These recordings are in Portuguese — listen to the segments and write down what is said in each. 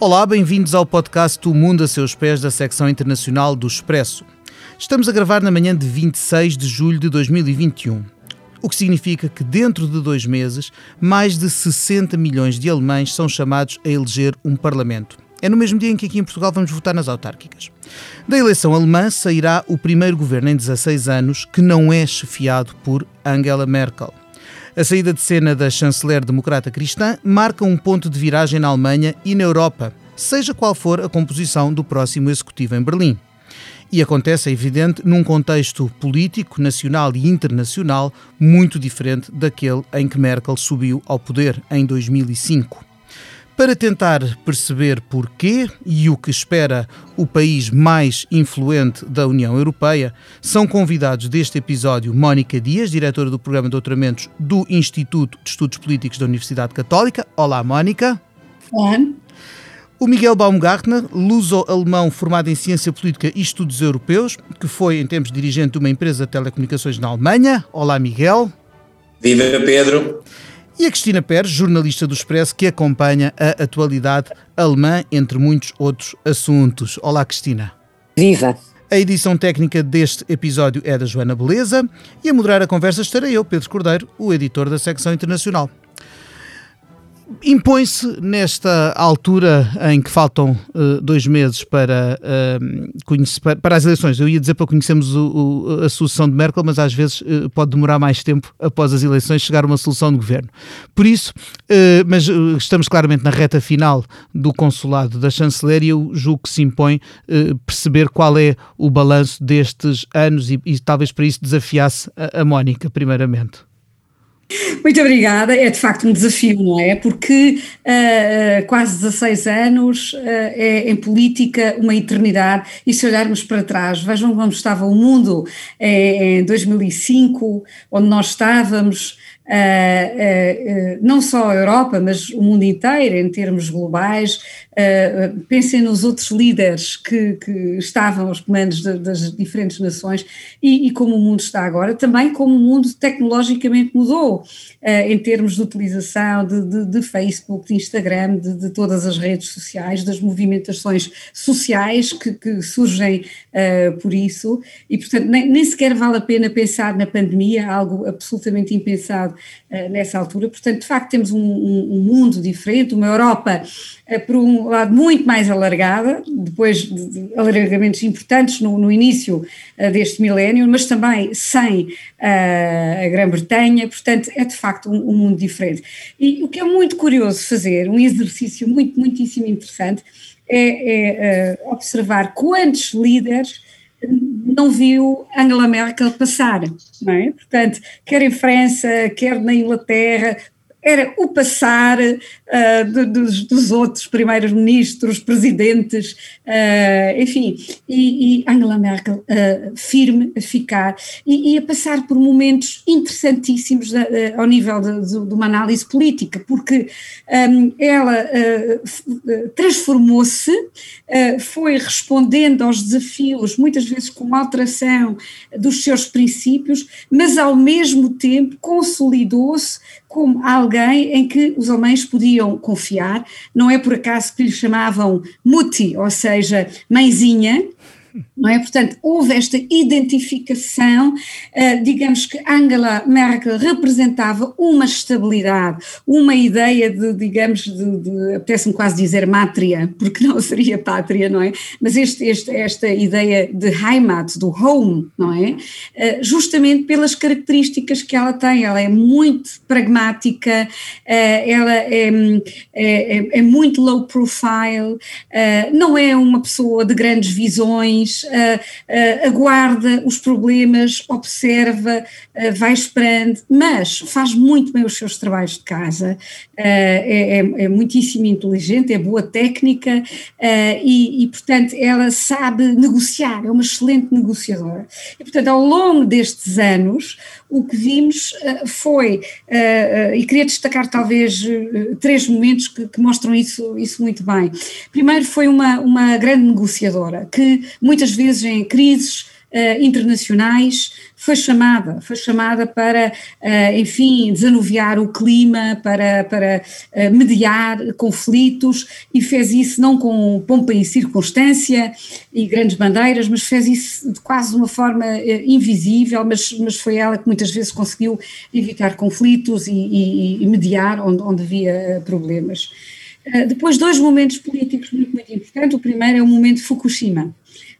Olá, bem-vindos ao podcast O Mundo a Seus Pés da secção internacional do Expresso. Estamos a gravar na manhã de 26 de julho de 2021, o que significa que dentro de dois meses, mais de 60 milhões de alemães são chamados a eleger um parlamento. É no mesmo dia em que aqui em Portugal vamos votar nas autárquicas. Da eleição alemã sairá o primeiro governo em 16 anos que não é chefiado por Angela Merkel. A saída de cena da chanceler democrata cristã marca um ponto de viragem na Alemanha e na Europa, seja qual for a composição do próximo executivo em Berlim. E acontece, é evidente, num contexto político, nacional e internacional muito diferente daquele em que Merkel subiu ao poder em 2005. Para tentar perceber porquê e o que espera o país mais influente da União Europeia, são convidados deste episódio Mónica Dias, diretora do programa de doutoramentos do Instituto de Estudos Políticos da Universidade Católica. Olá, Mónica. Olá. O Miguel Baumgartner, luso-alemão formado em Ciência Política e Estudos Europeus, que foi, em tempos, dirigente de uma empresa de telecomunicações na Alemanha. Olá, Miguel. Viva Pedro e a Cristina Pérez, jornalista do Expresso, que acompanha a atualidade alemã, entre muitos outros assuntos. Olá, Cristina. Viva! A edição técnica deste episódio é da Joana Beleza e a moderar a conversa estarei eu, Pedro Cordeiro, o editor da secção internacional. Impõe-se nesta altura em que faltam uh, dois meses para, uh, conhecer, para, para, as eleições, eu ia dizer para conhecermos o, o, a solução de Merkel, mas às vezes uh, pode demorar mais tempo após as eleições chegar uma solução de governo. Por isso, mas estamos claramente na reta final do consulado da chanceler e eu julgo que se impõe perceber qual é o balanço destes anos e, e talvez para isso desafiasse a, a Mónica, primeiramente. Muito obrigada. É de facto um desafio, não é? Porque uh, quase 16 anos uh, é em política uma eternidade e se olharmos para trás, vejam como estava o mundo em 2005, onde nós estávamos uh, não só a Europa, mas o mundo inteiro, em termos globais. Pensem nos outros líderes que, que estavam aos comandos de, das diferentes nações e, e, como o mundo está agora, também como o mundo tecnologicamente mudou em termos de utilização de, de, de Facebook, de Instagram, de, todas as redes sociais, das movimentações sociais que, que surgem por isso, e portanto nem, nem sequer vale a pena pensar na pandemia, algo absolutamente impensado uh, nessa altura. Portanto, de facto, temos um, um, um mundo diferente, uma Europa, uh, por um lado, muito mais alargada, depois de, alargamentos importantes no, no início uh, deste milénio, mas também sem a Grã-Bretanha, portanto, é de facto um, um mundo diferente. E o que é muito curioso fazer, um exercício muito, muitíssimo interessante, é, é observar quantos líderes não viu Angela Merkel passar, não é? Portanto, quer em França, quer na Inglaterra, era o passar uh, de, dos, dos, outros primeiros ministros, presidentes, uh, enfim, e, e, Angela Merkel uh, firme a ficar e, e, a passar por momentos interessantíssimos ao nível de, de, de, uma análise política, porque um, ela transformou-se, foi respondendo aos desafios, muitas vezes com alteração dos seus princípios, mas ao mesmo tempo consolidou-se como alguém em que os alemães podiam confiar, não é por acaso que lhe chamavam Mutti, ou seja, mãezinha, não é? Portanto, houve esta identificação, uh, digamos que Angela Merkel representava uma estabilidade, uma ideia de, digamos, de, de apetece-me quase dizer mátria, porque não seria pátria, não é? Mas este, este, esta ideia de Heimat, do home, não é? Uh, justamente pelas características que ela tem, ela é muito pragmática, uh, ela é, é, é, muito low profile, não é uma pessoa de grandes visões, aguarda os problemas, observa, vai esperando, mas faz muito bem os seus trabalhos de casa, é, é, é, muitíssimo inteligente, é boa técnica e, e, portanto, ela sabe negociar, é uma excelente negociadora. E, portanto, ao longo destes anos, o que vimos foi, e queria destacar talvez três momentos que, que, mostram isso, isso muito bem. Primeiro, foi uma, uma grande negociadora que muitas vezes em crises uh, internacionais, foi chamada, foi chamada para, uh, enfim, desanuviar o clima, para, para uh, mediar conflitos e fez isso não com pompa e circunstância e grandes bandeiras, mas fez isso de quase uma forma invisível, mas, mas foi ela que muitas vezes conseguiu evitar conflitos e, e, e mediar onde, onde havia problemas. Depois, dois momentos políticos muito, muito importantes. O primeiro é o momento de Fukushima.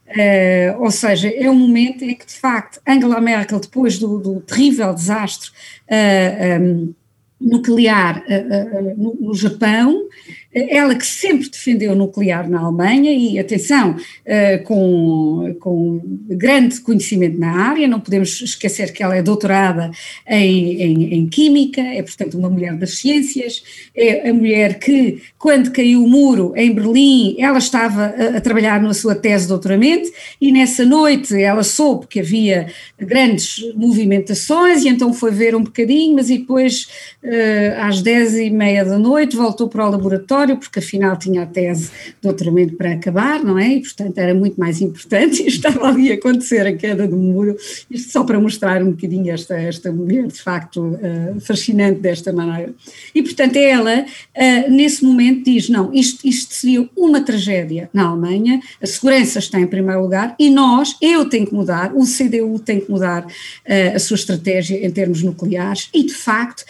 Uh, ou seja, é um momento em que, de facto, Angela Merkel, depois do, do terrível desastre uh, eh, um, nuclear uh, no, no, Japão, ela que sempre defendeu o nuclear na Alemanha e, atenção, uh, com, com grande conhecimento na área, não podemos esquecer que ela é doutorada em, em, em, Química, é portanto uma mulher das ciências, é a mulher que, quando caiu o muro em Berlim, ela estava a, a trabalhar na sua tese de doutoramento e nessa noite ela soube que havia grandes movimentações e então foi ver um bocadinho, mas depois uh, às dez e meia da noite voltou para o laboratório porque afinal tinha a tese de doutoramento para acabar, não é? E portanto era muito mais importante e estava ali a acontecer a queda do muro, isto só para mostrar um bocadinho esta, esta mulher de facto uh, fascinante desta maneira. E portanto ela, uh, nesse momento, diz: não, isto, isto seria uma tragédia na Alemanha, a segurança está em primeiro lugar e nós, eu tenho que mudar, o CDU tem que mudar uh, a sua estratégia em termos nucleares e de facto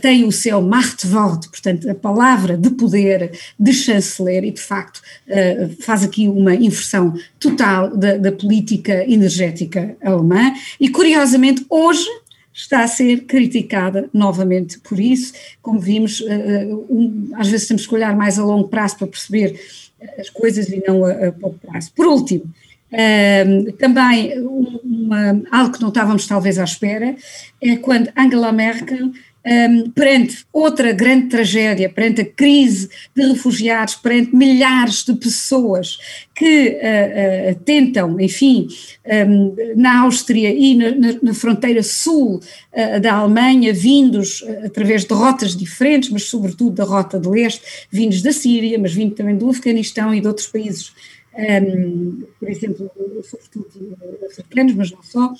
tem o seu Machtwort, portanto a palavra de poder poder de chanceler e, de facto, uh, faz aqui uma inversão total da, da política energética alemã. E, curiosamente, hoje está a ser criticada novamente por isso, como vimos, uh, um, às vezes temos que olhar mais a longo prazo para perceber as coisas e não a, a pouco prazo. Por último, uh, também uma, algo que não estávamos talvez à espera é quando Angela Merkel um, perante outra grande tragédia, perante a crise de refugiados, perante milhares de pessoas que uh, uh, tentam, enfim, um, na Áustria e na, na, fronteira sul uh, da Alemanha, vindos através de rotas diferentes, mas sobretudo da rota de leste, vindos da Síria, mas vindo também do Afeganistão e de outros países, um, por exemplo, sobretudo africanos, mas não só,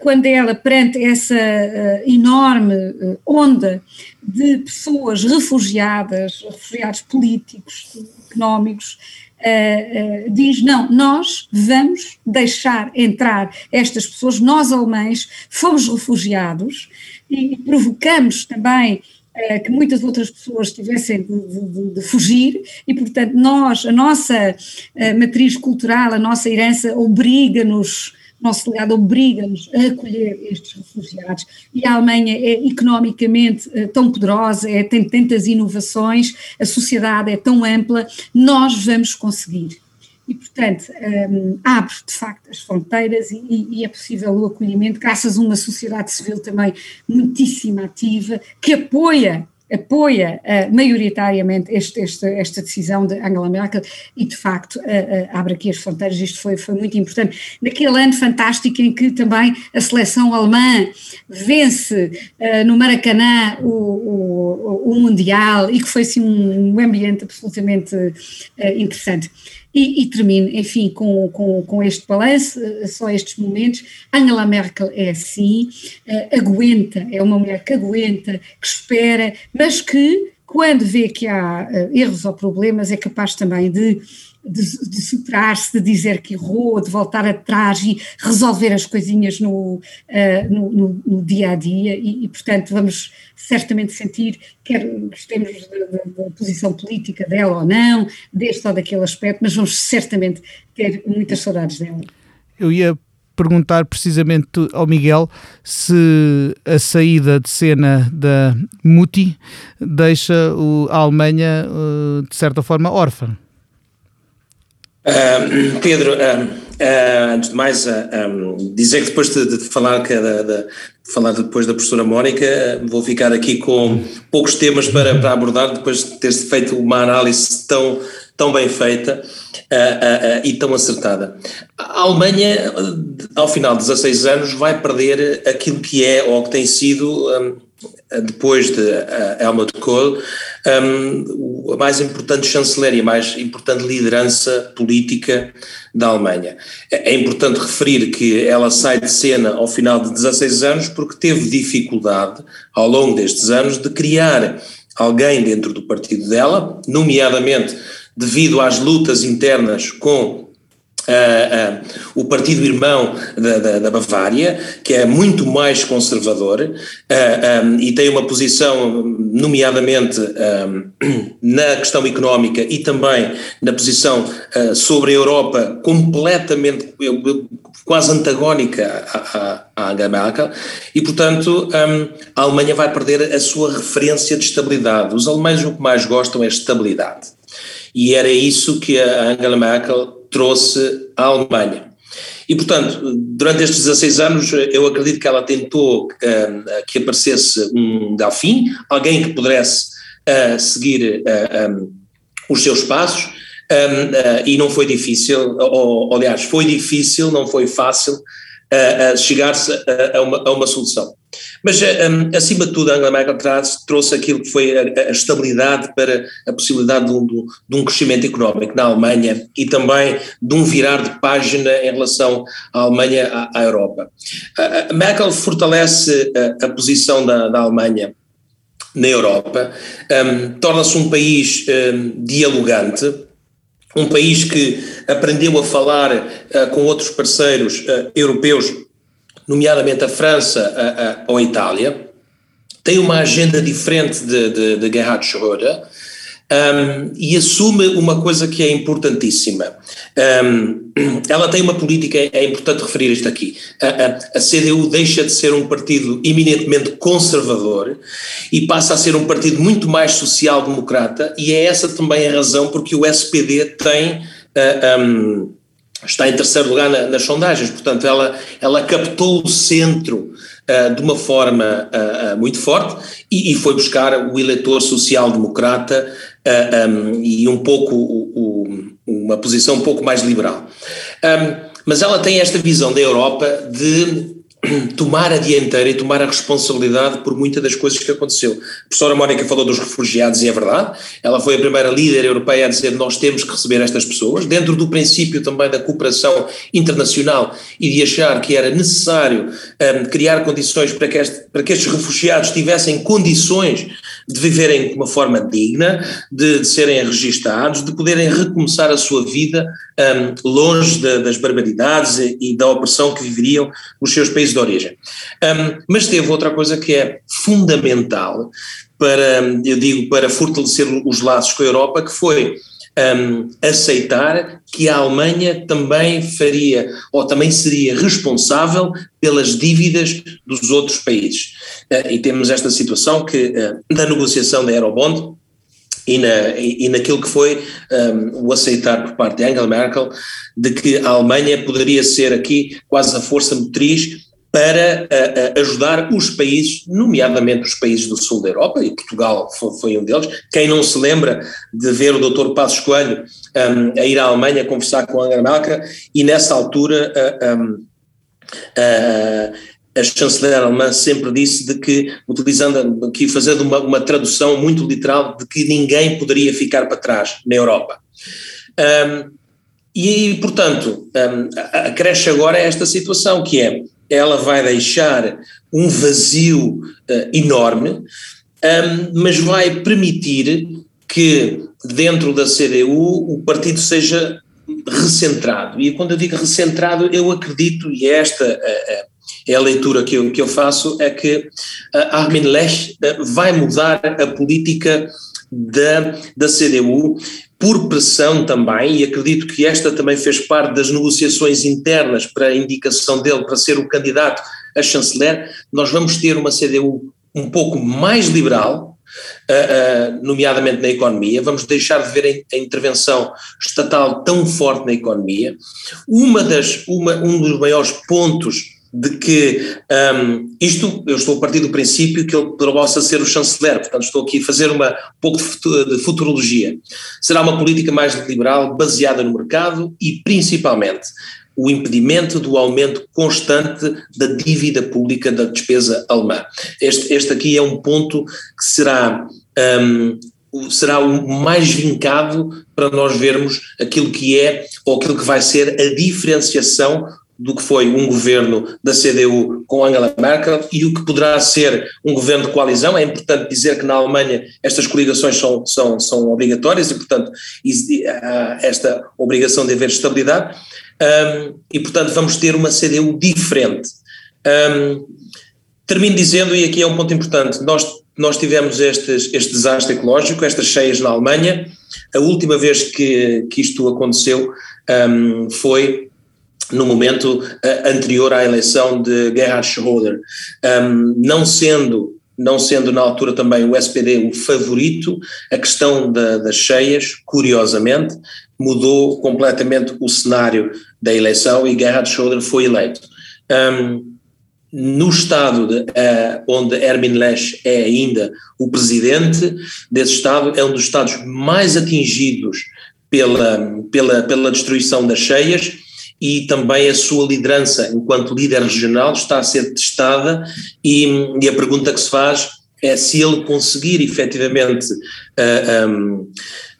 quando ela, perante essa uh, enorme uh, onda de pessoas refugiadas, refugiados políticos, económicos, uh, diz: não, nós vamos deixar entrar estas pessoas, nós alemães fomos refugiados e provocamos também que muitas outras pessoas tivessem de, de, de, fugir e, portanto, nós, a nossa matriz cultural, a nossa herança obriga-nos nosso legado obriga-nos a acolher estes refugiados e a Alemanha é economicamente eh, tão poderosa, é, tem tantas inovações, a sociedade é tão ampla, nós vamos conseguir. E, portanto, um, ehm, abre de facto as fronteiras e, e, é possível o acolhimento, graças a uma sociedade civil também muitíssimo ativa, que apoia apoia uh, maioritariamente este, este, esta decisão de Angela Merkel e, de facto, uh, uh, abre aqui as fronteiras. Isto foi, foi muito importante. Naquele ano fantástico em que também a seleção alemã vence no Maracanã o, o, o, Mundial e que foi assim um, um ambiente absolutamente interessante. E, e termino, enfim, com, com, com este balanço, eh, só estes momentos. Angela Merkel é assim, uh, aguenta, é uma mulher que aguenta, que espera, mas que, quando vê que há uh, erros ou problemas, é capaz também de de, de superar-se, de dizer que errou, de voltar atrás e resolver as coisinhas no, uh, no, no, no, dia a dia, e, e, portanto vamos certamente sentir, quer gostemos da, da, posição política dela ou não, deste ou daquele aspecto, mas vamos certamente ter muitas saudades dela. Eu ia perguntar precisamente ao Miguel se a saída de cena da Muti deixa a Alemanha, eh, de certa forma, órfã. Uh, Pedro, uh, uh, antes de mais, um, dizer que depois de, de falar, que de, de, falar depois da professora Mónica, vou ficar aqui com poucos temas para, para abordar, depois de ter feito uma análise tão, tão bem feita e tão acertada. A Alemanha, ao final de 16 anos, vai perder aquilo que é ou que tem sido um, depois de Helmut Kohl, um, a mais importante chanceler e a mais importante liderança política da Alemanha. É, é importante referir que ela sai de cena ao final de 16 anos porque teve dificuldade, ao longo destes anos, de criar alguém dentro do partido dela, nomeadamente devido às lutas internas com Uh, uh, o partido irmão da, da, da, Bavária, que é muito mais conservador uh, um, e tem uma posição, nomeadamente um, na questão económica e também na posição sobre a Europa, completamente, quase antagónica à, à, Angela Merkel, e portanto um, a Alemanha vai perder a sua referência de estabilidade. Os alemães o que mais gostam é estabilidade. E era isso que a Angela Merkel trouxe à Alemanha. E, portanto, durante estes 16 anos, eu acredito que ela tentou uh, que aparecesse um Delfim, alguém que pudesse uh, seguir uh, um, os seus passos, um, e não foi difícil, ou, aliás, foi difícil, não foi fácil chegar-se a, a, a uma solução. Mas, eh, um, acima de tudo, a Angela Merkel trouxe aquilo que foi a, a estabilidade para a possibilidade de um, de um, crescimento económico na Alemanha e também de um virar de página em relação à Alemanha à, à Europa. A Merkel fortalece a, a posição da, da, Alemanha na Europa, um, torna-se um país um, dialogante, um país que aprendeu a falar uh, com outros parceiros uh, europeus nomeadamente a França a, a, ou a Itália, tem uma agenda diferente de, de, de Gerhard Schröder um, e assume uma coisa que é importantíssima. Um, ela tem uma política, é importante referir isto aqui. A, a, a, CDU deixa de ser um partido eminentemente conservador e passa a ser um partido muito mais social-democrata, e é essa também a razão porque o SPD tem. Uh, um, está em terceiro lugar na, nas sondagens, portanto ela, ela captou o centro uh, de uma forma uh, uh, muito forte e, e, foi buscar o eleitor social-democrata um, e um pouco o, o, uma posição um pouco mais liberal. Um, mas ela tem esta visão da Europa de tomar a dianteira e tomar a responsabilidade por muitas das coisas que aconteceu. A professora Mónica falou dos refugiados e é verdade, ela foi a primeira líder europeia a dizer nós temos que receber estas pessoas, dentro do princípio também da cooperação internacional e de achar que era necessário um, criar condições para que, este, para que estes refugiados tivessem condições de viverem de uma forma digna, de, de serem registados, de poderem recomeçar a sua vida um, longe de, das barbaridades e, da opressão que viveriam os seus países de origem. Um, mas teve outra coisa que é fundamental para, eu digo, para fortalecer os laços com a Europa, que foi um, aceitar que a Alemanha também faria, ou também seria responsável pelas dívidas dos outros países. Uh, e temos esta situação que, uh, da negociação da Eurobond, e, na, e, naquilo que foi um, o aceitar por parte de Angela Merkel de que a Alemanha poderia ser aqui quase a força motriz para ajudar os países, nomeadamente os países do sul da Europa, e Portugal foi, foi um deles. Quem não se lembra de ver o Dr. Passos Coelho um, a ir à Alemanha conversar com Angela Merkel, e nessa altura uh, a chanceler alemã sempre disse de que, utilizando aqui, fazendo uma, uma tradução muito literal, de que ninguém poderia ficar para trás na Europa. Um, e, portanto, um, acresce agora esta situação, que é ela vai deixar um vazio uh, enorme, um, mas vai permitir que dentro da CDU o partido seja recentrado. E quando eu digo recentrado, eu acredito, e esta uh, é a leitura que eu, que eu faço, é que Armin Lech vai mudar a política da, da CDU por pressão também, e acredito que esta também fez parte das negociações internas para a indicação dele para ser o candidato a chanceler, nós vamos ter uma CDU um pouco mais liberal, uh, uh, nomeadamente na economia, vamos deixar de ver a, intervenção estatal tão forte na economia. Uma das, uma, um dos maiores pontos de que um, isto, eu estou a partir do princípio que ele possa ser o chanceler, portanto estou aqui a fazer uma, um pouco de futurologia. Será uma política mais liberal, baseada no mercado e principalmente o impedimento do aumento constante da dívida pública da despesa alemã. Este, este aqui é um ponto que será, um, será o mais vincado para nós vermos aquilo que é ou aquilo que vai ser a diferenciação do que foi um governo da CDU com Angela Merkel e o que poderá ser um governo de coalizão. É importante dizer que na Alemanha estas coligações são, são, são obrigatórias e, portanto, há esta obrigação de haver estabilidade. Um, e, portanto, vamos ter uma CDU diferente. Um, termino dizendo, e aqui é um ponto importante, nós, nós tivemos estes, este desastre ecológico, estas cheias na Alemanha. A última vez que, que isto aconteceu um, foi no momento uh, anterior à eleição de Gerhard Schröder. Um, não sendo não sendo na altura também o SPD o favorito, a questão da, das cheias, curiosamente, mudou completamente o cenário da eleição e Gerhard Schröder foi eleito. Um, no estado de, uh, onde Erwin Lesch é ainda o presidente desse estado, é um dos estados mais atingidos pela, pela, pela destruição das cheias e também a sua liderança enquanto líder regional está a ser testada e, e a pergunta que se faz é se ele conseguir efetivamente uh, um,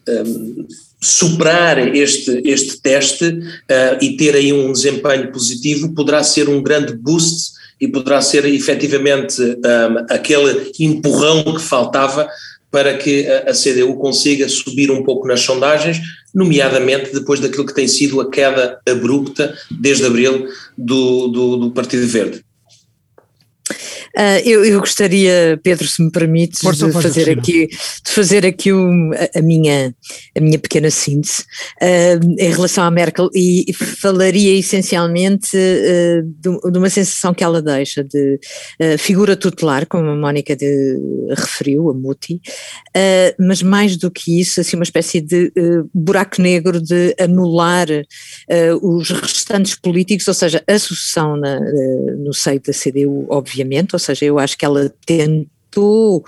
um, superar este, este teste uh, e ter aí um desempenho positivo poderá ser um grande boost e poderá ser efetivamente um, aquele empurrão que faltava para que a, CDU consiga subir um pouco nas sondagens, nomeadamente depois daquilo que tem sido a queda abrupta desde abril do, do, do Partido Verde. Uh, eu, eu, gostaria, Pedro, se me permites, Força, de, fazer aqui, de fazer aqui um, a, a, minha, a minha pequena síntese uh, em relação à Merkel e falaria essencialmente uh, de, de, uma sensação que ela deixa de figura tutelar, como a Mónica de, referiu, a Muti, mas mais do que isso, assim, uma espécie de buraco negro de anular os restantes políticos, ou seja, a sucessão na, no seio da CDU, obviamente, ou seja, eu acho que ela tentou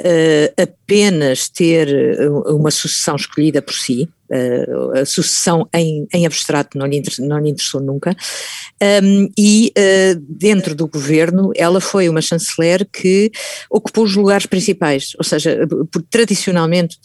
uh, apenas ter eh, uma sucessão escolhida por si, uh, a sucessão em, em abstrato não lhe, não lhe interessou nunca, um, e uh, dentro do governo ela foi uma chanceler que ocupou os lugares principais, ou seja, por, tradicionalmente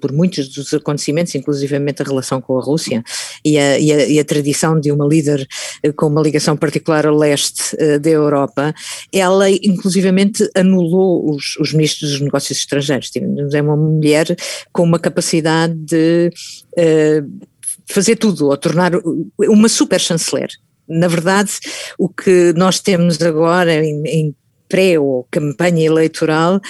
por muitos dos acontecimentos, inclusivamente a relação com a Rússia e a, e a, e a tradição de uma líder eh, com uma ligação particular ao leste uh, da Europa, ela inclusivamente anulou os, os ministros dos negócios estrangeiros. É uma mulher com uma capacidade de uh, fazer tudo, ou tornar uma super chanceler. Na verdade, o que nós temos agora em, em pré ou campanha eleitoral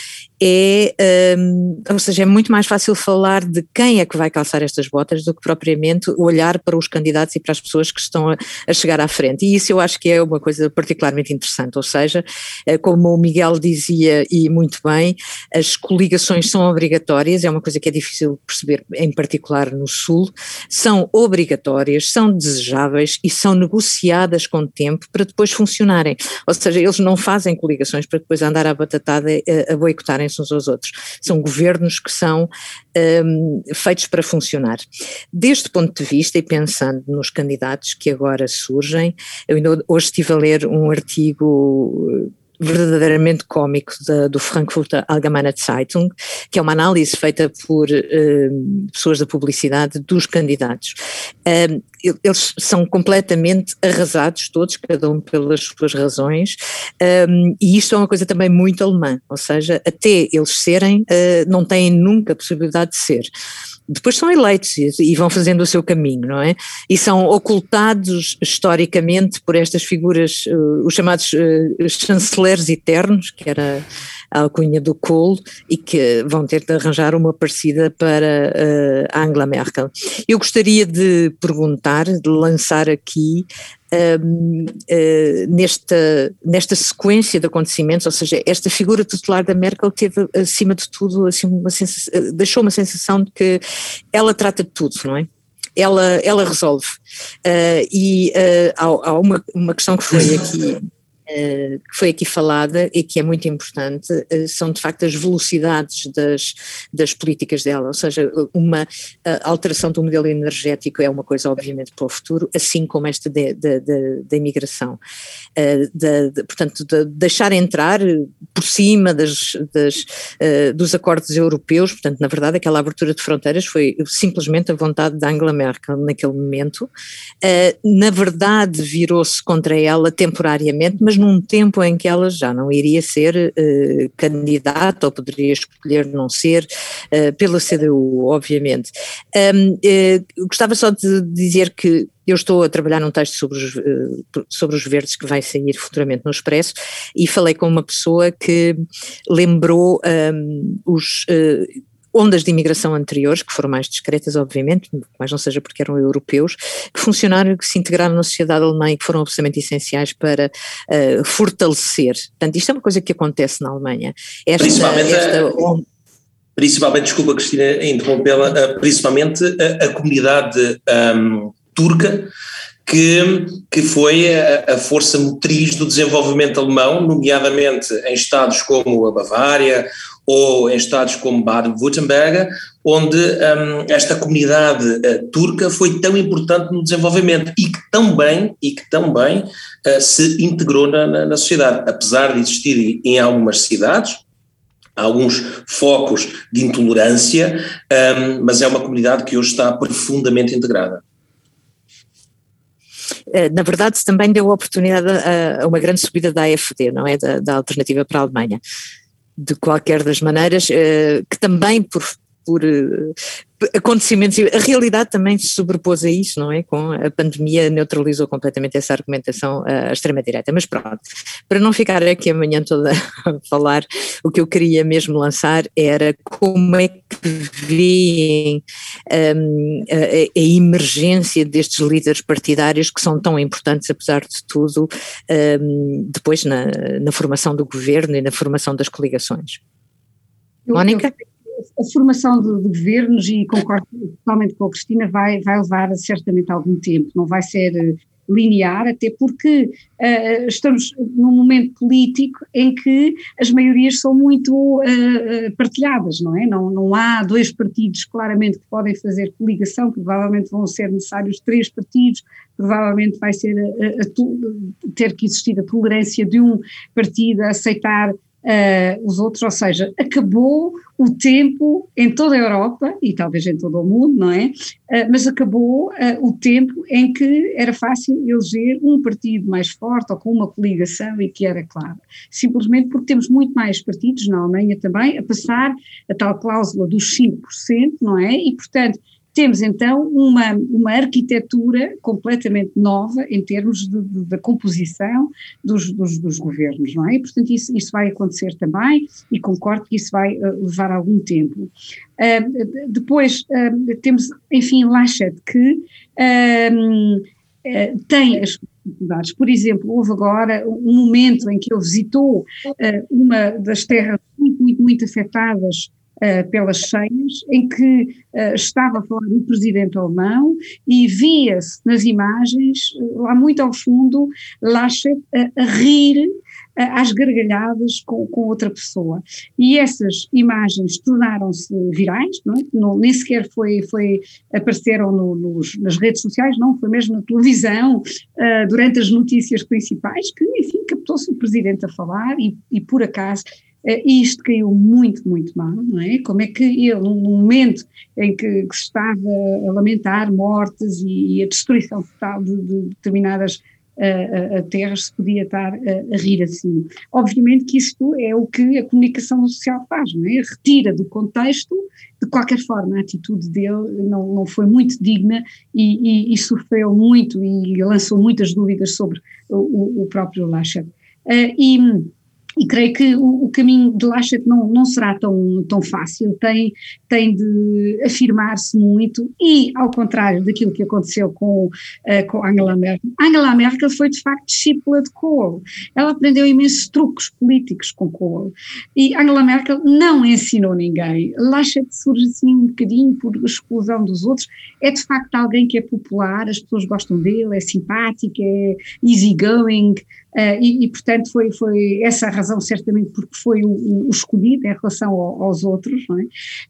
é, um, ou seja, é muito mais fácil falar de quem é que vai calçar estas botas do que propriamente olhar para os candidatos e para as pessoas que estão a, a chegar à frente. E isso eu acho que é uma coisa particularmente interessante, ou seja, eh, como o Miguel dizia e muito bem, as coligações são obrigatórias, é uma coisa que é difícil perceber, em particular no Sul, são obrigatórias, são desejáveis e são negociadas com tempo para depois funcionarem. Ou seja, eles não fazem coligações para depois andar à batatada a, a boicotarem ajudar uns aos outros. São governos que são um, feitos para funcionar. Deste ponto de vista, e pensando nos candidatos que agora surgem, eu ainda hoje estive a ler um artigo verdadeiramente cómico da, do Frankfurter Allgemeine Zeitung, que é uma análise feita por uh, pessoas da publicidade dos candidatos. Uh, eles são completamente arrasados todos, cada um pelas suas razões, um, e isto é uma coisa também muito alemã, ou seja, até eles serem, uh, não têm nunca a possibilidade de ser depois são eleitos e, vão fazendo o seu caminho, não é? E são ocultados historicamente por estas figuras, uh, os chamados uh, chanceleres eternos, que era a alcunha do Kohl, e que vão ter de arranjar uma parecida para uh, Angela Merkel. Eu gostaria de perguntar, de lançar aqui um, uh, nesta, nesta sequência de acontecimentos, ou seja, esta figura tutelar da Merkel teve, acima de tudo, assim, uma sensação, deixou uma sensação de que ela trata de tudo, não é? ela, ela resolve. Uh, e uh, há, há uma, uma questão que foi aqui eh, que foi aqui falada e que é muito importante, eh, são de facto as velocidades das, das políticas dela, ou seja, uma alteração do modelo energético é uma coisa obviamente para o futuro, assim como esta da imigração. Eh, de, de, portanto, de deixar entrar por cima das, das, dos acordos europeus, portanto, na verdade aquela abertura de fronteiras foi simplesmente a vontade de Angela Merkel naquele momento, na verdade virou-se contra ela temporariamente, mas mas num tempo em que ela já não iria ser uh, candidata ou poderia escolher não ser uh, pela CDU, obviamente. Um, eh, gostava só de dizer que eu estou a trabalhar num texto sobre os, sobre os verdes que vai sair futuramente no Expresso e falei com uma pessoa que lembrou um, os ondas de imigração anteriores, que foram mais discretas, obviamente, mas não seja porque eram europeus, que funcionaram, que se integraram na sociedade alemã e que foram absolutamente essenciais para uh, fortalecer. Portanto, isto é uma coisa que acontece na Alemanha. Esta, principalmente, esta, a, principalmente, desculpa Cristina interrompê-la, principalmente a, a comunidade um, turca, que, que foi a, a, força motriz do desenvolvimento alemão, nomeadamente em estados como a Bavária ou em estados como Baden-Württemberg, onde um, esta comunidade uh, turca foi tão importante no desenvolvimento e que também, e que também uh, se integrou na, na, na, sociedade, apesar de existir em algumas cidades, alguns focos de intolerância, um, mas é uma comunidade que hoje está profundamente integrada. Eh, na verdade, também deu oportunidade a, a, uma grande subida da AFD, não é? Da, da alternativa para a Alemanha de qualquer das maneiras, eh, que também por, por eh, acontecimentos, a realidade também se sobrepôs a isso, não é? Com a pandemia neutralizou completamente essa argumentação à extrema-direita. Mas pronto, para não ficar aqui amanhã toda a falar, o que eu queria mesmo lançar era como é que veem um, a, a, emergência destes líderes partidários que são tão importantes, apesar de tudo, um, depois na, na formação do governo e na formação das coligações. Mónica? A formação de, de, governos, e concordo totalmente com a Cristina, vai, vai levar certamente algum tempo, não vai ser eh, linear, até porque uh, estamos num momento político em que as maiorias são muito uh, partilhadas, não é? Não, não há dois partidos claramente que podem fazer coligação, provavelmente vão ser necessários três partidos, provavelmente vai ser a, a, ter que existir a tolerância de um partido a aceitar uh, os outros, ou seja, acabou o tempo em toda a Europa e talvez em todo o mundo, não é? Uh, mas acabou uh, o tempo em que era fácil eleger um partido mais forte ou com uma coligação e que era claro. Simplesmente porque temos muito mais partidos na Alemanha também a passar a tal cláusula dos 5%, não é? E portanto temos então uma, uma arquitetura completamente nova em termos da composição dos, dos, dos, governos, não é? E, portanto, isso, isso vai acontecer também e concordo que isso vai uh, levar algum tempo. Uh, depois uh, temos, enfim, Laschet, que tem as dificuldades. Por exemplo, houve agora um momento em que ele visitou uma das terras muito, muito, muito afetadas uh, pelas cheias, em que uh, estava a falar o presidente alemão e via-se nas imagens, uh, lá muito ao fundo, Laschet a, a rir às gargalhadas com, com, outra pessoa. E essas imagens tornaram-se virais, não, é? não nem sequer foi, foi apareceram no, nos, nas redes sociais, não, foi mesmo na televisão, uh, durante as notícias principais, que, enfim, captou-se o presidente a falar e, e por acaso Uh, isto caiu muito, muito mal, não é? Como é que ele, num momento em que, que se estava a lamentar mortes e, e a destruição total de, de determinadas uh, terras, se podia estar a rir assim? Obviamente que isto é o que a comunicação social faz, não é? Retira do contexto, de qualquer forma, a atitude dele não, não foi muito digna e, e, e sofreu muito e lançou muitas dúvidas sobre o, o próprio Laschet. Uh, e e creio que o, caminho de Laschet não, não será tão, tão fácil, tem, tem de afirmar-se muito e, ao contrário daquilo que aconteceu com, uh, com Angela Merkel, Angela Merkel foi de facto discípula de Kohl, ela aprendeu imensos truques políticos com Kohl. E Angela Merkel não ensinou ninguém, Laschet surge assim um bocadinho por exclusão dos outros, é de facto alguém que é popular, as pessoas gostam dele, é simpático, é easygoing, Uh, e, e, portanto, foi, foi essa a razão, certamente, porque foi o, o escolhido em relação ao, aos outros,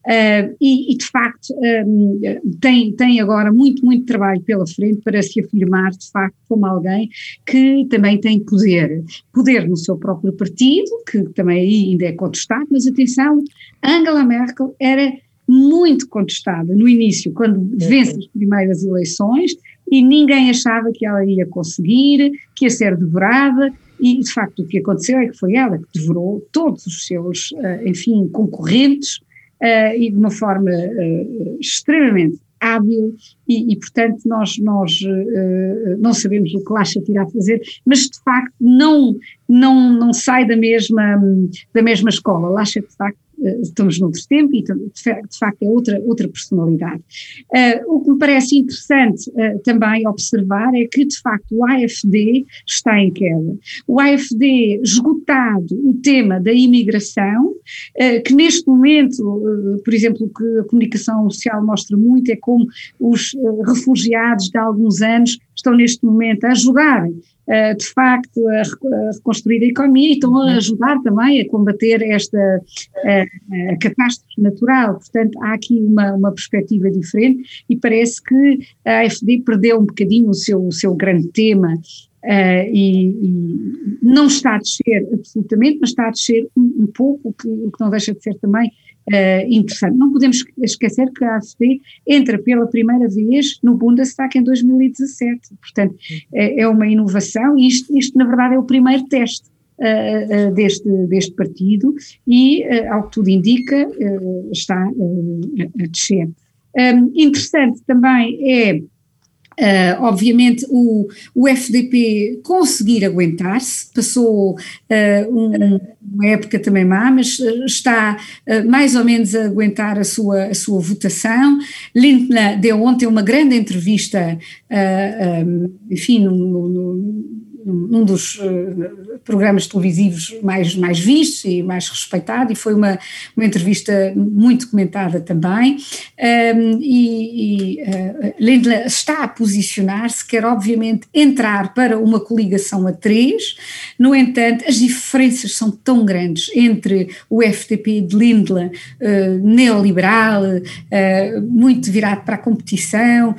é? Uh, e, e, de facto, um, tem, tem agora muito, muito trabalho pela frente para se afirmar, de facto, como alguém que também tem poder. Poder no seu próprio partido, que também ainda é contestado, mas atenção, Angela Merkel era muito contestada no início, quando vence as primeiras eleições, e ninguém achava que ela ia conseguir, que ia ser devorada, e de facto o que aconteceu é que foi ela que devorou todos os seus, uh, enfim, concorrentes, uh, e de uma forma uh, extremamente hábil, e, e, portanto nós, nós não sabemos o que Lacha irá fazer, mas de facto não, não, não sai da mesma, da mesma escola. Lacha de facto eh, estamos noutro tempo e de facto é outra, outra personalidade. Uh, o que me parece interessante uh, também observar é que de facto o AFD está em queda. O AFD esgotado o tema da imigração, uh, que neste momento, por exemplo, o que a comunicação social mostra muito é como os refugiados de alguns anos estão neste momento a uh, de facto a, a, reconstruir a economia e estão a ajudar também a combater esta uh, catástrofe natural. Portanto, há aqui uma, uma perspectiva diferente e parece que a AFD perdeu um bocadinho o seu, o seu grande tema Uh, e, e, não está a descer absolutamente, mas está a descer um, um pouco, o que, o que, não deixa de ser também uh, interessante. Não podemos esquecer que a AfD entra pela primeira vez no Bundestag em 2017, portanto é, é uma inovação e isto, isto na verdade é o primeiro teste Uh, uh, deste, deste partido e, uh, ao que tudo indica, está a descer. Um, interessante também é Uh, obviamente o, o FDP conseguir aguentar-se, passou uh, um, uma época também má, mas uh, está mais ou menos a aguentar a sua, a sua votação. Lindner deu ontem uma grande entrevista, um, enfim, no, no, num dos uh, programas televisivos mais, mais vistos e mais respeitado, e foi uma, uma entrevista muito comentada também. Um, e, e uh, Lindler está a posicionar-se, quer obviamente entrar para uma coligação a três, no entanto, as diferenças são tão grandes entre o FDP de Lindler, uh, neoliberal, muito virado para a competição,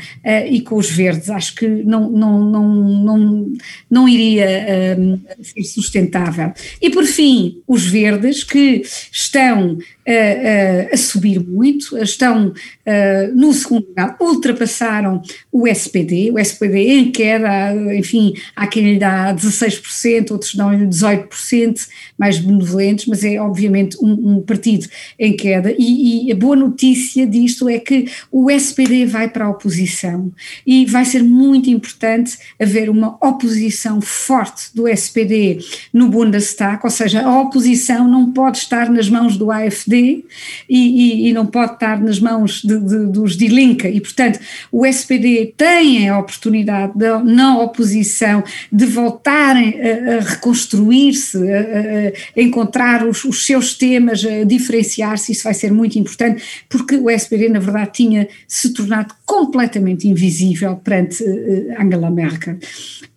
e com os verdes. Acho que não, não, não, não, não iria um, ser sustentável. E por fim, os verdes que estão uh, a subir muito, estão uh, no segundo lugar, ultrapassaram o SPD, o SPD em queda, enfim, há quem lhe dá 16%, outros dão-lhe 18%, mais benevolentes, mas é obviamente um, um partido em queda. E, e, a boa notícia disto é que o SPD vai para a oposição. E vai ser muito importante haver uma oposição forte do SPD no Bundestag, ou seja, a oposição não pode estar nas mãos do AFD e, e, e, não pode estar nas mãos de, de, dos de Linca e portanto o SPD tem a oportunidade de, na oposição de voltarem a, a reconstruir-se, a, a, encontrar os, os, seus temas, a diferenciar-se, isso vai ser muito importante porque o SPD na verdade tinha se tornado completamente invisível perante uh, Angela Merkel. Uh,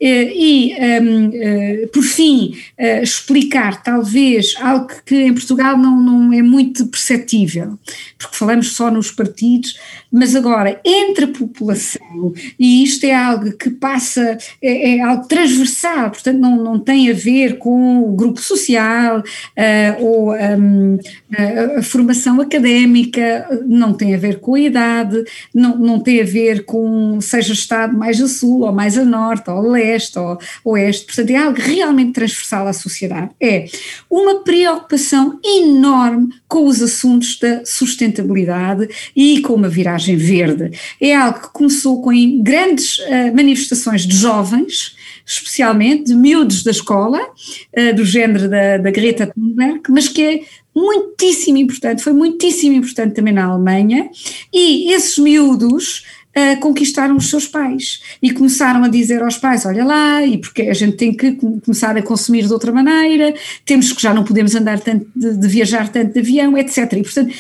e, um, uh, por fim, explicar talvez algo que em Portugal não, não é muito perceptível, porque falamos só nos partidos, mas agora entre a população, e isto é algo que passa, é, é algo transversal, portanto não, não tem a ver com o grupo social uh, ou um, a, a, formação académica, não tem a ver com a idade, não, não tem a ver com seja Estado mais a sul ou mais a norte ou a leste ou, oeste, portanto é algo realmente transversal à sociedade, é uma preocupação enorme com os assuntos da sustentabilidade e com uma viragem verde. É algo que começou com grandes uh, manifestações de jovens, especialmente de miúdos da escola, uh, do género da, da Greta Thunberg, mas que é muitíssimo importante, foi muitíssimo importante também na Alemanha, e esses miúdos uh, conquistaram os seus pais e começaram a dizer aos pais: olha lá, e porque a gente tem que começar a consumir de outra maneira, temos que já não podemos andar tanto, de, de viajar tanto de avião, etc. E portanto,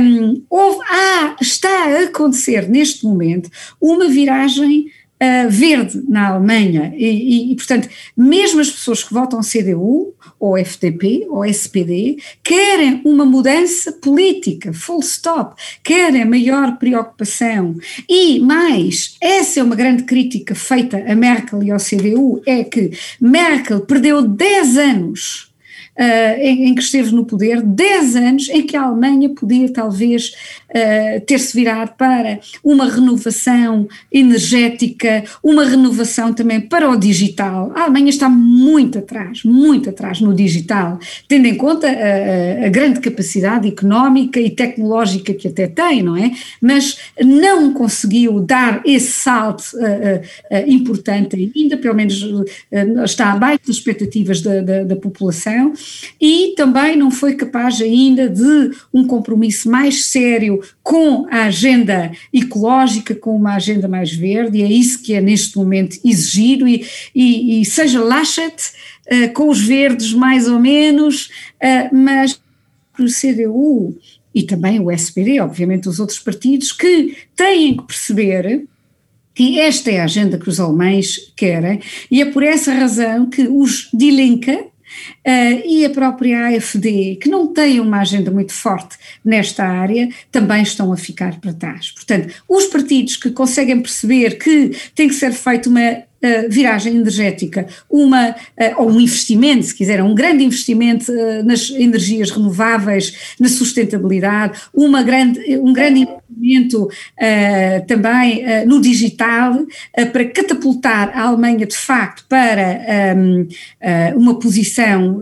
um, houve, ah, está a acontecer neste momento uma viragem uh, verde na Alemanha. E, e, e, portanto, mesmo as pessoas que votam CDU ou FDP ou SPD querem uma mudança política, full stop, querem maior preocupação. E mais, essa é uma grande crítica feita a Merkel e ao CDU, é que Merkel perdeu 10 anos uh, em, em, que esteve no poder, 10 anos em que a Alemanha podia talvez uh, ter-se virado para uma renovação energética, uma renovação também para o digital. A Alemanha está muito atrás, muito atrás no digital, tendo em conta a, a grande capacidade económica e tecnológica que até tem, não é? Mas não conseguiu dar esse salto uh, importante ainda, pelo menos está abaixo das expectativas da, da, da população e também não foi capaz ainda de um compromisso mais sério com a agenda ecológica, com uma agenda mais verde, e é isso que é neste momento exigido, e, e, e seja Laschet uh, com os verdes mais ou menos, uh, mas o CDU e também o SPD, obviamente os outros partidos, que têm que perceber que esta é a agenda que os alemães querem, e é por essa razão que os Die Linke, Uh, e a própria AFD, que não tem uma agenda muito forte nesta área, também estão a ficar para trás. Portanto, os partidos que conseguem perceber que tem que ser feita uma uh, viragem energética, uma, uh, ou um investimento, se quiser, um grande investimento nas energias renováveis, na sustentabilidade, uma grande, um grande investimento também no digital, para catapultar a Alemanha de facto para um, uma posição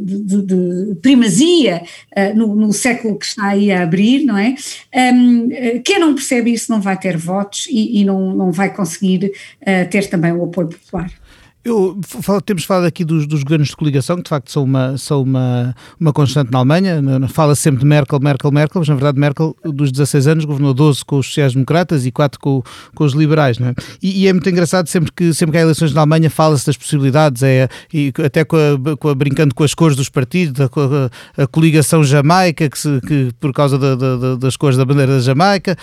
de, de, primazia no, no, século que está aí a abrir, não é? Um, quem não percebe isso não vai ter votos e, e não, não vai conseguir ter também o apoio popular. Eu, temos falado aqui dos, dos, governos de coligação, que de facto são uma, são uma, uma constante na Alemanha. Fala sempre de Merkel, Merkel, Merkel, mas na verdade Merkel, dos 16 anos, governou 12 com os sociais-democratas e 4 com, com os liberais. Não é? E, e, é muito engraçado, sempre que, sempre que há eleições na Alemanha, fala-se das possibilidades, é, e até com a, com a, brincando com as cores dos partidos, a, a, a coligação jamaica, que, se, que por causa da, da, das cores da bandeira da Jamaica,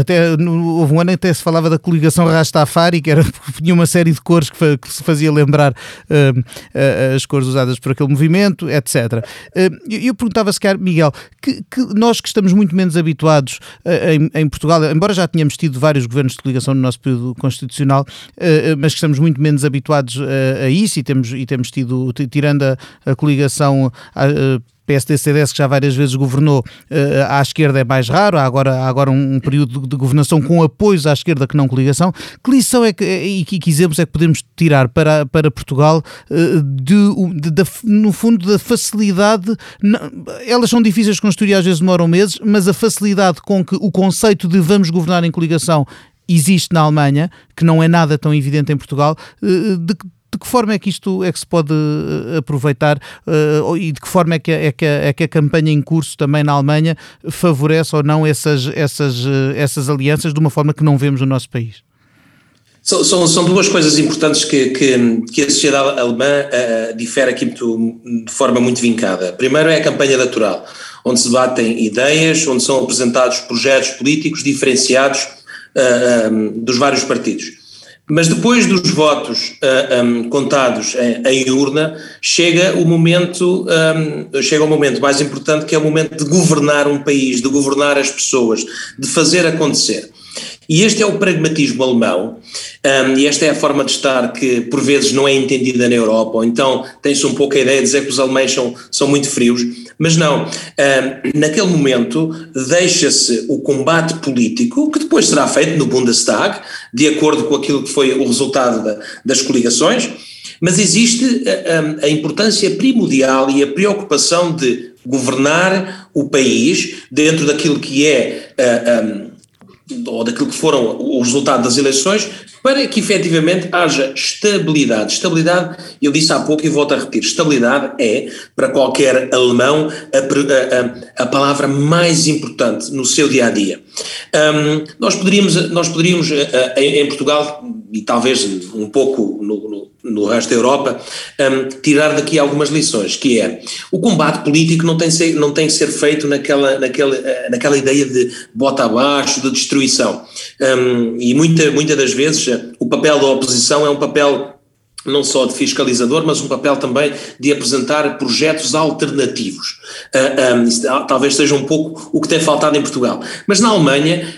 até houve um ano até se falava da coligação Rastafari, que era, tinha uma série de cores que que se fazia lembrar uh, as cores usadas por aquele movimento, etc. Uh, eu perguntava-se, quer Miguel, que, que, nós que estamos muito menos habituados em, em, Portugal, embora já tenhamos tido vários governos de coligação no nosso período constitucional, mas que estamos muito menos habituados a, a isso e temos, e temos tido, tirando a, a coligação PSD-CDS, que já várias vezes governou uh, à esquerda, é mais raro, há agora, há agora um, um período de, de, governação com apoios à esquerda que não coligação. Que lição é que, e que, exemplos é que podemos tirar para, para Portugal uh, de, de, de, no fundo, da facilidade, elas são difíceis de construir, às vezes demoram meses, mas a facilidade com que o conceito de vamos governar em coligação existe na Alemanha, que não é nada tão evidente em Portugal, de que forma é que isto é que se pode eh, aproveitar uh, e de que forma é que, é, que a, é que a campanha em curso também na Alemanha favorece ou não essas, essas, eh, essas alianças de uma forma que não vemos no nosso país? São, são, são duas coisas importantes que, que, que a sociedade alemã uh, difere aqui muito, de forma muito vincada. Primeiro é a campanha eleitoral, onde se debatem ideias, onde são apresentados projetos políticos diferenciados uh, um, dos vários partidos. Mas depois dos votos uh, ah, um, contados em, em, urna, chega o momento, um, chega o momento mais importante que é o momento de governar um país, de governar as pessoas, de fazer acontecer. E este é o pragmatismo alemão, um, e esta é a forma de estar que por vezes não é entendida na Europa, ou então tem-se um pouco a ideia de dizer que os alemães são, são muito frios, Mas não, naquele momento deixa-se o combate político, que depois será feito no Bundestag, de acordo com aquilo que foi o resultado da, das coligações, mas existe a importância primordial e a preocupação de governar o país dentro daquilo que é, ou daquilo que foram o resultado das eleições, para que efetivamente haja estabilidade. Estabilidade, eu disse há pouco e volto a repetir, estabilidade é, para qualquer alemão, a, a, a palavra mais importante no seu dia a dia. Um, nós poderíamos, nós poderíamos em, em, Portugal, e talvez um pouco no, no, no resto da Europa, um, tirar daqui algumas lições, que é, o combate político não tem, ser, não tem que ser feito naquela, naquela, naquela ideia de bota abaixo, de destruição. Um, e muita, muitas das vezes o papel da oposição é um papel não só de fiscalizador, mas um papel também de apresentar projetos alternativos. Um, talvez seja um pouco o que tem faltado em Portugal. Mas na Alemanha,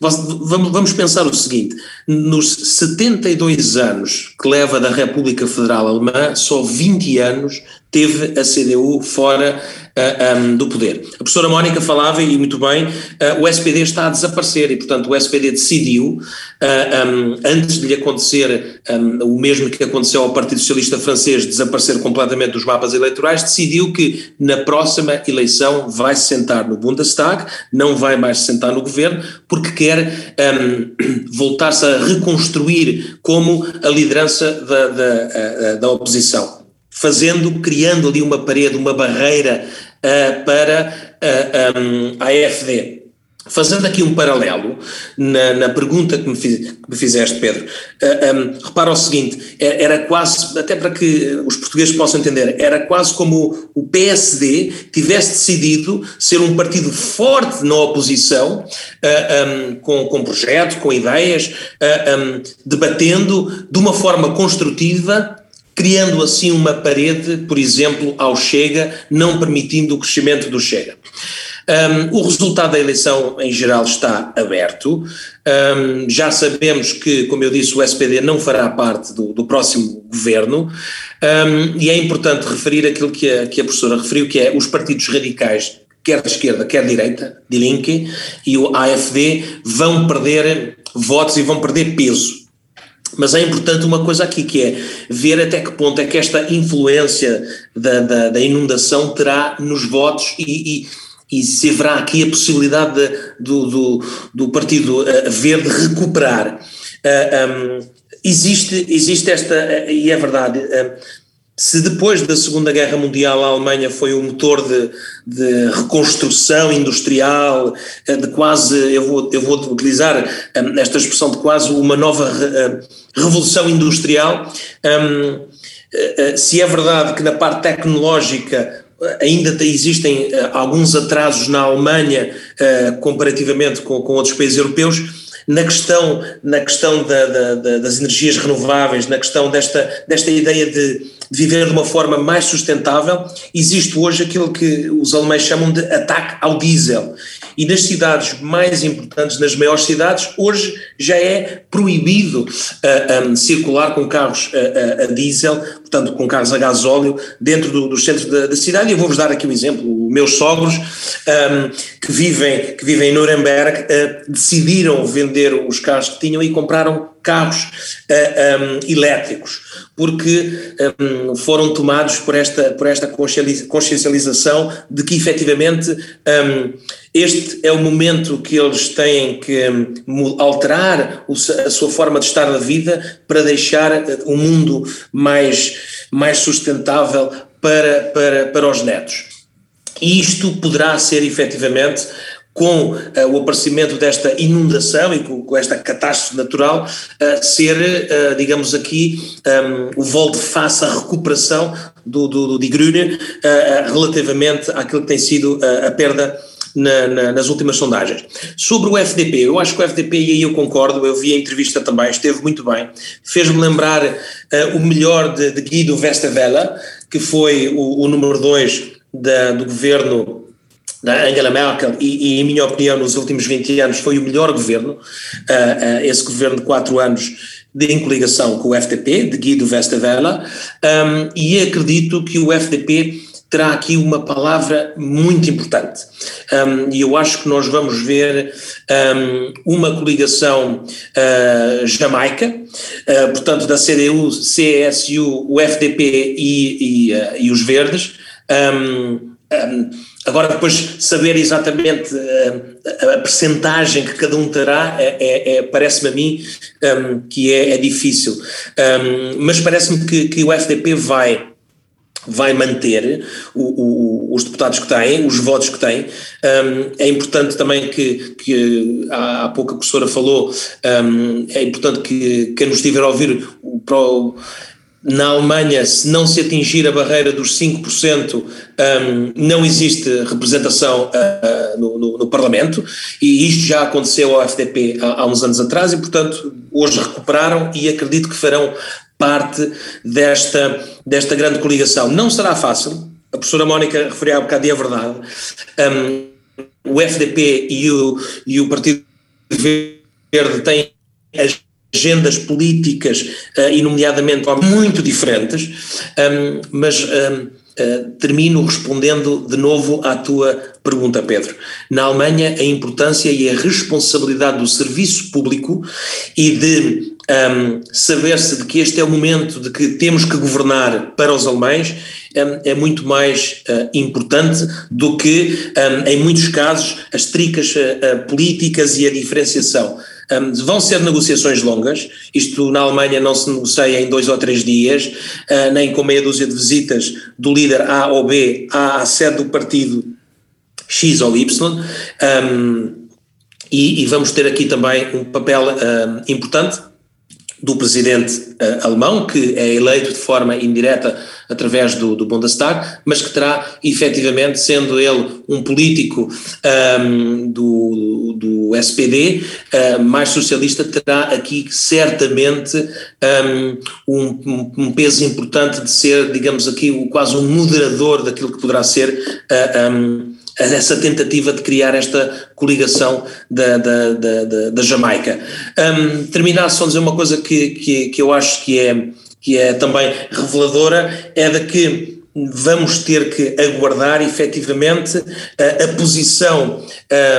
um, vamos pensar o seguinte: nos 72 anos que leva da República Federal Alemã, só 20 anos teve a CDU fora uh, eh, um, do poder. A professora Mónica falava, e muito bem, uh, o SPD está a desaparecer e, portanto, o SPD decidiu, uh, eh, um, antes de lhe acontecer um, o mesmo que aconteceu ao Partido Socialista Francês, desaparecer completamente dos mapas eleitorais, decidiu que na próxima eleição vai se sentar no Bundestag, não vai mais se sentar no governo, porque quer voltar-se a reconstruir como a liderança da, da, da oposição fazendo, criando ali uma parede, uma barreira uh, para uh, um, a AFD. Fazendo aqui um paralelo na, na pergunta que me, fiz, que me, fizeste, Pedro, uh, um, repara o seguinte: é, era quase, até para que os portugueses possam entender, era quase como o PSD tivesse decidido ser um partido forte na oposição, uh, um, com, com projeto, com ideias, uh, um, debatendo de uma forma construtiva criando assim uma parede, por exemplo, ao Chega, não permitindo o crescimento do Chega. Um, o resultado da eleição em geral está aberto. Um, já sabemos que, como eu disse, o SPD não fará parte do, do próximo governo um, e é importante referir aquilo que a, que a professora referiu, que é os partidos radicais, quer de esquerda, quer de direita, de Linke, e o AFD vão perder votos e vão perder peso mas é importante uma coisa aqui, que é ver até que ponto é que esta influência da, da, da inundação terá nos votos e, e, e, se haverá aqui a possibilidade de, do, do, do, Partido uh, Verde recuperar. Uh, eh, um, existe, existe esta, uh, e é verdade, se depois da Segunda Guerra Mundial a Alemanha foi o motor de, de reconstrução industrial, eh, de quase, eu vou, eu vou utilizar um, esta expressão de quase uma nova re, uh, revolução industrial, um, uh, se é verdade que na parte tecnológica ainda existem alguns atrasos na Alemanha comparativamente com, com outros países europeus, na questão, na questão da, da, da, das energias renováveis, na questão desta, desta ideia de de viver de uma forma mais sustentável, existe hoje aquilo que os alemães chamam de ataque ao diesel. E nas cidades mais importantes, nas maiores cidades, hoje já é proibido uh, uh, um, circular com carros uh, a diesel, portanto com carros a gasóleo, dentro do, do centro da, da, cidade. E eu vou-vos dar aqui um exemplo. Meus sogros, um, que, vivem, que vivem em Nuremberg, decidiram vender os carros que tinham e compraram carros um, elétricos porque um, foram tomados por esta, por esta consciencialização de que efetivamente este é o momento que eles têm que um, alterar a sua forma de estar na vida para deixar o um mundo mais, mais sustentável para, para, para os netos. E isto poderá ser efetivamente com uh, o aparecimento desta inundação e com, com esta catástrofe natural, uh, ser, uh, digamos aqui, um, o volte-face à recuperação do, do, do Die Grüne relativamente àquilo que tem sido a perda na, na, nas últimas sondagens. Sobre o FDP, eu acho que o FDP, e aí eu concordo, eu vi a entrevista também, esteve muito bem, fez-me lembrar o melhor de, de Guido Westerwelle, que foi o, o número 2 do governo da Angela Merkel, e, e, em minha opinião, nos últimos 20 anos foi o melhor governo, uh, uh, esse governo de quatro anos de em coligação com o FDP, de Guido Westerwelle, um, e acredito que o FDP terá aqui uma palavra muito importante. E eu acho que nós vamos ver um, uma coligação uh, jamaica, uh, portanto, da CDU, CSU, o FDP e, e, uh, e os Verdes. Um, agora, depois, saber exatamente a, a percentagem que cada um terá, é, é, é parece-me a mim que é, é difícil. mas parece-me que, que o FDP vai vai manter o, o, os deputados que têm, os votos que têm. Um, é importante também que, que há, há pouco a professora falou, um, é importante que quem nos estiver a ouvir pro, na Alemanha, se não se atingir a barreira dos 5%, um, não existe representação uh, no, no, no, Parlamento, e isto já aconteceu ao FDP há, há uns anos atrás, e portanto hoje recuperaram e acredito que farão parte desta, desta grande coligação. Não será fácil, a professora Mónica referia há um bocado e é verdade, um, o FDP e o, e o Partido Verde têm agendas políticas, uh, e nomeadamente muito diferentes, um, mas um, uh, termino respondendo de novo à tua pergunta, Pedro. Na Alemanha, a importância e a responsabilidade do serviço público e de um, saber-se de que este é o momento de que temos que governar para os alemães um, é muito mais uh, importante do que, um, em muitos casos, as tricas uh, políticas e a diferenciação. vão ser negociações longas, isto na Alemanha não se negocia em dois ou três dias, uh, nem com meia dúzia de visitas do líder A ou B à sede do partido X ou Y. E, e, vamos ter aqui também um papel importante do presidente uh, alemão, que é eleito de forma indireta através do, do Bundestag, mas que terá efetivamente, sendo ele um político um, ehm, do, do SPD, uh, eh, mais socialista, terá aqui certamente ehm, um, um, um, peso importante de ser, digamos aqui, quase um moderador daquilo que poderá ser uh, essa tentativa de criar esta coligação da, da, da, da Jamaica. Um, terminar só dizer uma coisa que, que, que eu acho que é, que é também reveladora, é de que vamos ter que aguardar efetivamente a, a posição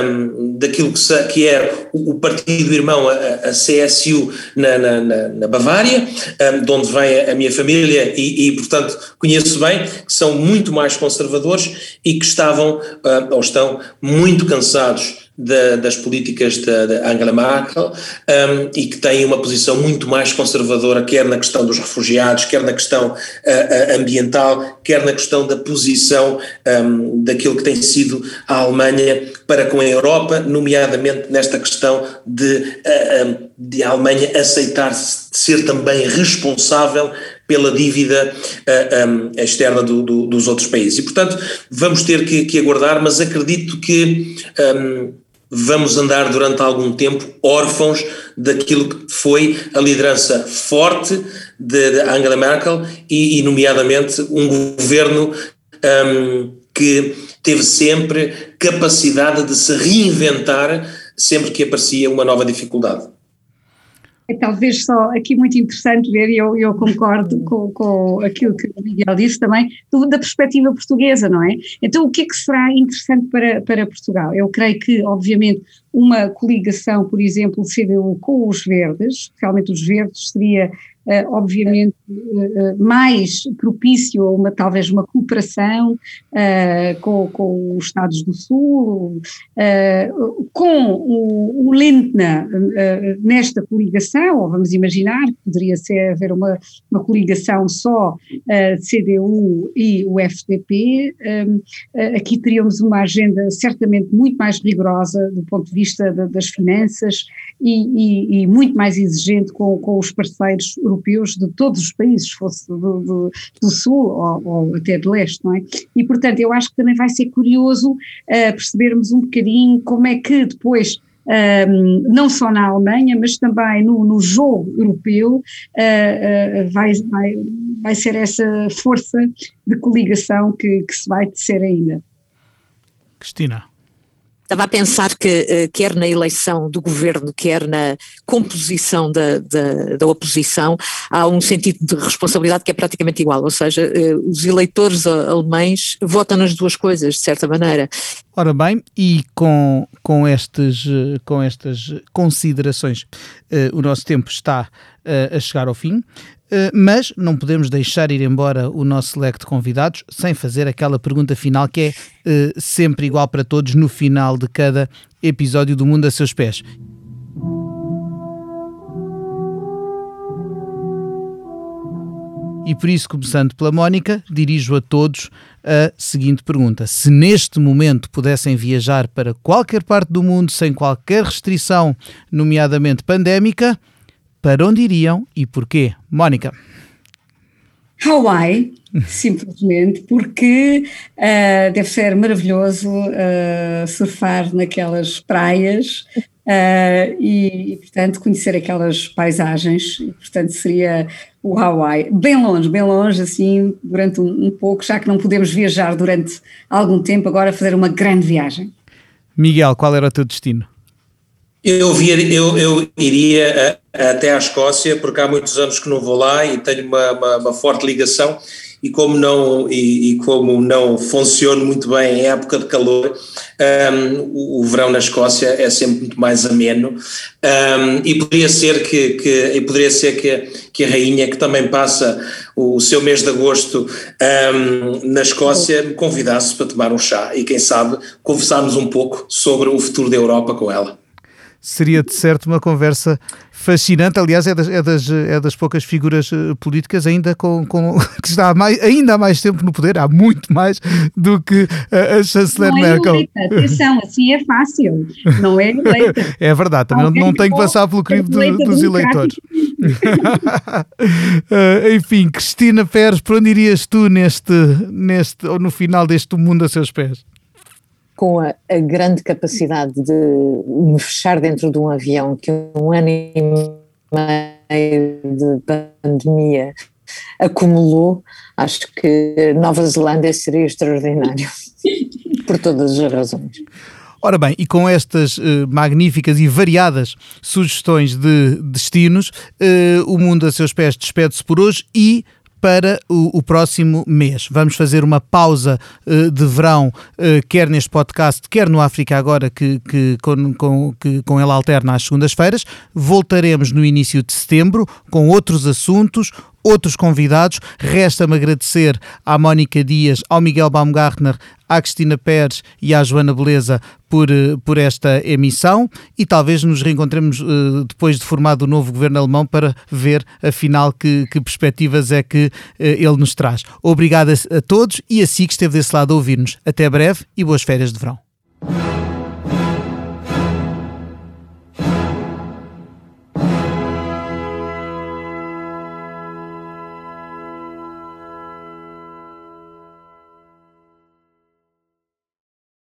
um, daquilo que, se, que, é o, partido irmão, a, a CSU, na, na, na Bavária, um, de onde vem a, a minha família e, e, portanto, conheço bem, que são muito mais conservadores e que estavam, uh, ou estão, muito cansados da, das políticas de, de Angela Merkel um, e que tem uma posição muito mais conservadora, quer na questão dos refugiados, quer na questão uh, uh, ambiental, quer na questão da posição um, daquilo que tem sido a Alemanha para com a Europa, nomeadamente nesta questão de, uh, de a Alemanha aceitar ser também responsável pela dívida uh, um, externa do, do, dos outros países. E, portanto, vamos ter que, que aguardar, mas acredito que um, vamos andar durante algum tempo órfãos daquilo que foi a liderança forte de, de Angela Merkel e, e, nomeadamente, um governo um, que teve sempre capacidade de se reinventar sempre que aparecia uma nova dificuldade. É talvez só aqui muito interessante ver, e eu, eu concordo com, com aquilo que o Miguel disse também, do, da perspectiva portuguesa, não é? Então, o que é que será interessante para, para Portugal? Eu creio que, obviamente, uma coligação, por exemplo, CDU com os verdes, realmente os verdes seria uh, obviamente, uh, mais propício a uma, talvez, uma cooperação uh, com, com os Estados do Sul, com o, o Lindner nesta coligação, ou vamos imaginar que poderia ser haver uma, uma coligação só CDU e o FDP, aqui teríamos uma agenda certamente muito mais rigorosa do ponto de vista de, das finanças e, e, e, muito mais exigente com, com os parceiros europeus de todos os países, fosse do, do, do Sul ou, ou, até do Leste, não é? E, portanto, eu acho que também vai ser curioso uh, percebermos um bocadinho como é que depois um, ehm, não só na Alemanha, mas também no, no jogo europeu, uh, uh, vai, vai, vai ser essa força de coligação que, que se vai tecer ainda. Cristina. Estava a pensar que, eh, quer na eleição do governo, quer na composição da, da, da, oposição, há um sentido de responsabilidade que é praticamente igual, ou seja, eh, os eleitores alemães votam nas duas coisas, de certa maneira. Ora bem, e com, com, estes, eh, com estas considerações, o nosso tempo está a chegar ao fim. Eh, mas não podemos deixar ir embora o nosso leque de convidados sem fazer aquela pergunta final que é uh, sempre igual para todos no final de cada episódio do Mundo a Seus Pés. E por isso, começando pela Mónica, dirijo a todos a seguinte pergunta: Se neste momento pudessem viajar para qualquer parte do mundo sem qualquer restrição, nomeadamente pandémica, para onde iriam e porquê? Mónica. Hawaii, simplesmente, porque uh, deve ser maravilhoso uh, surfar naquelas praias uh, e, e, portanto, conhecer aquelas paisagens. E, portanto, seria o Hawaii. Bem longe, bem longe, assim, durante um, um pouco, já que não podemos viajar durante algum tempo, agora fazer uma grande viagem. Miguel, qual era o teu destino? Eu, via, eu, eu iria até à Escócia, porque há muitos anos que não vou lá e tenho uma, uma, uma forte ligação. E como não, e, e, como não funciona muito bem em época de calor, um, o, o, verão na Escócia é sempre muito mais ameno. Um, e poderia ser que, que, poderia ser que, que a rainha, que também passa o, o seu mês de agosto um, na Escócia, me convidasse para tomar um chá e, quem sabe, conversarmos um pouco sobre o futuro da Europa com ela seria de certo uma conversa fascinante. Aliás, é das, é das, é das poucas figuras eh, políticas ainda com, com que está há mais, ainda há mais tempo no poder, há muito mais do que a, a chanceler não é Merkel. Eleita. Atenção, assim é fácil, não é eleita. É verdade, também não, não tem que passar pelo crivo do, dos eleitores. uh, enfim, Cristina Pérez, para onde irias tu neste, neste, ou no final deste mundo a seus pés? Com a, a, grande capacidade de me fechar dentro de um avião que um ano e meio de pandemia acumulou, acho que Nova Zelândia seria extraordinário, por todas as razões. Ora bem, e com estas uh, magníficas e variadas sugestões de destinos, uh, o mundo a seus pés despede-se por hoje e para o, o, próximo mês. Vamos fazer uma pausa uh, de verão, uh, quer neste podcast, quer no África Agora, que, que, com, com, que com ele alterna às segundas-feiras. Voltaremos no início de setembro com outros assuntos, outros convidados. Resta-me agradecer à Mónica Dias, ao Miguel Baumgartner, à Cristina Pérez e à Joana Beleza por, eh, por esta emissão e talvez nos reencontremos uh, depois de formado o novo governo alemão para ver afinal que, que perspectivas é que uh, ele nos traz. Obrigado a, a todos e a si que esteve desse lado a ouvir-nos. Até breve e boas férias de verão.